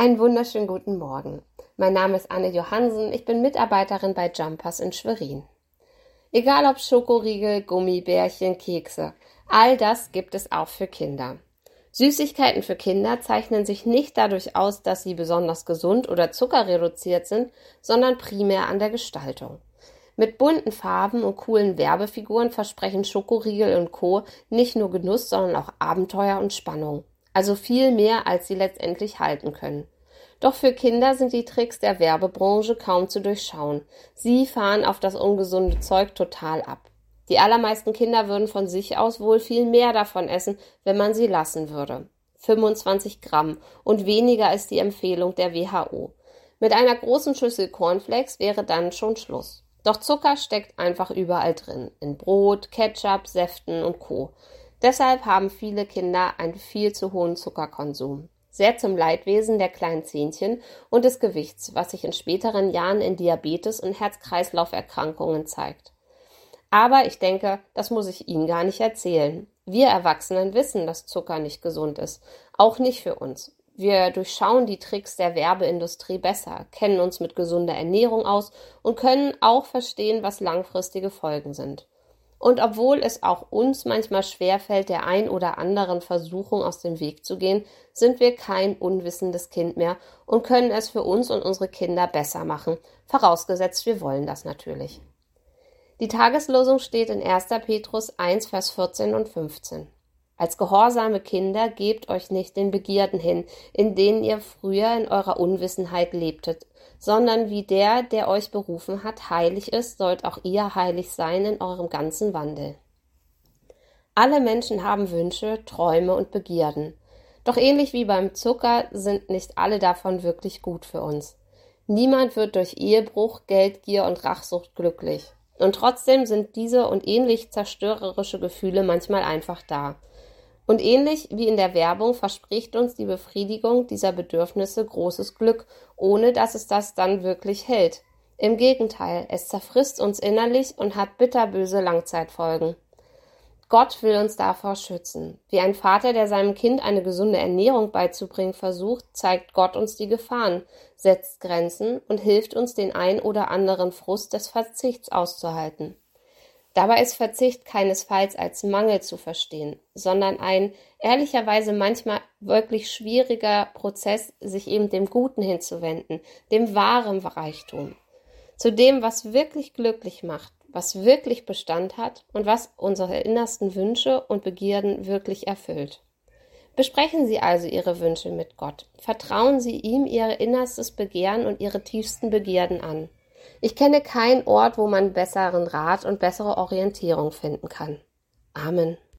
Einen wunderschönen guten Morgen. Mein Name ist Anne Johansen, ich bin Mitarbeiterin bei Jumpers in Schwerin. Egal ob Schokoriegel, Gummibärchen, Kekse, all das gibt es auch für Kinder. Süßigkeiten für Kinder zeichnen sich nicht dadurch aus, dass sie besonders gesund oder zuckerreduziert sind, sondern primär an der Gestaltung. Mit bunten Farben und coolen Werbefiguren versprechen Schokoriegel und Co. nicht nur Genuss, sondern auch Abenteuer und Spannung also viel mehr, als sie letztendlich halten können. Doch für Kinder sind die Tricks der Werbebranche kaum zu durchschauen. Sie fahren auf das ungesunde Zeug total ab. Die allermeisten Kinder würden von sich aus wohl viel mehr davon essen, wenn man sie lassen würde. 25 Gramm und weniger ist die Empfehlung der WHO. Mit einer großen Schüssel Cornflakes wäre dann schon Schluss. Doch Zucker steckt einfach überall drin. In Brot, Ketchup, Säften und Co. Deshalb haben viele Kinder einen viel zu hohen Zuckerkonsum. Sehr zum Leidwesen der kleinen Zähnchen und des Gewichts, was sich in späteren Jahren in Diabetes und Herz-Kreislauf-Erkrankungen zeigt. Aber ich denke, das muss ich Ihnen gar nicht erzählen. Wir Erwachsenen wissen, dass Zucker nicht gesund ist. Auch nicht für uns. Wir durchschauen die Tricks der Werbeindustrie besser, kennen uns mit gesunder Ernährung aus und können auch verstehen, was langfristige Folgen sind. Und obwohl es auch uns manchmal schwerfällt, der ein oder anderen Versuchung aus dem Weg zu gehen, sind wir kein unwissendes Kind mehr und können es für uns und unsere Kinder besser machen, vorausgesetzt wir wollen das natürlich. Die Tageslosung steht in 1. Petrus 1, Vers 14 und 15. Als gehorsame Kinder gebt euch nicht den Begierden hin, in denen ihr früher in eurer Unwissenheit lebtet, sondern wie der, der euch berufen hat, heilig ist, sollt auch ihr heilig sein in eurem ganzen Wandel. Alle Menschen haben Wünsche, Träume und Begierden. Doch ähnlich wie beim Zucker sind nicht alle davon wirklich gut für uns. Niemand wird durch Ehebruch, Geldgier und Rachsucht glücklich. Und trotzdem sind diese und ähnlich zerstörerische Gefühle manchmal einfach da. Und ähnlich wie in der Werbung verspricht uns die Befriedigung dieser Bedürfnisse großes Glück, ohne dass es das dann wirklich hält. Im Gegenteil, es zerfrisst uns innerlich und hat bitterböse Langzeitfolgen. Gott will uns davor schützen. Wie ein Vater, der seinem Kind eine gesunde Ernährung beizubringen versucht, zeigt Gott uns die Gefahren, setzt Grenzen und hilft uns, den ein oder anderen Frust des Verzichts auszuhalten. Dabei ist Verzicht keinesfalls als Mangel zu verstehen, sondern ein ehrlicherweise manchmal wirklich schwieriger Prozess, sich eben dem Guten hinzuwenden, dem wahren Reichtum, zu dem, was wirklich glücklich macht, was wirklich Bestand hat und was unsere innersten Wünsche und Begierden wirklich erfüllt. Besprechen Sie also Ihre Wünsche mit Gott. Vertrauen Sie ihm Ihr innerstes Begehren und Ihre tiefsten Begierden an. Ich kenne keinen Ort, wo man besseren Rat und bessere Orientierung finden kann. Amen.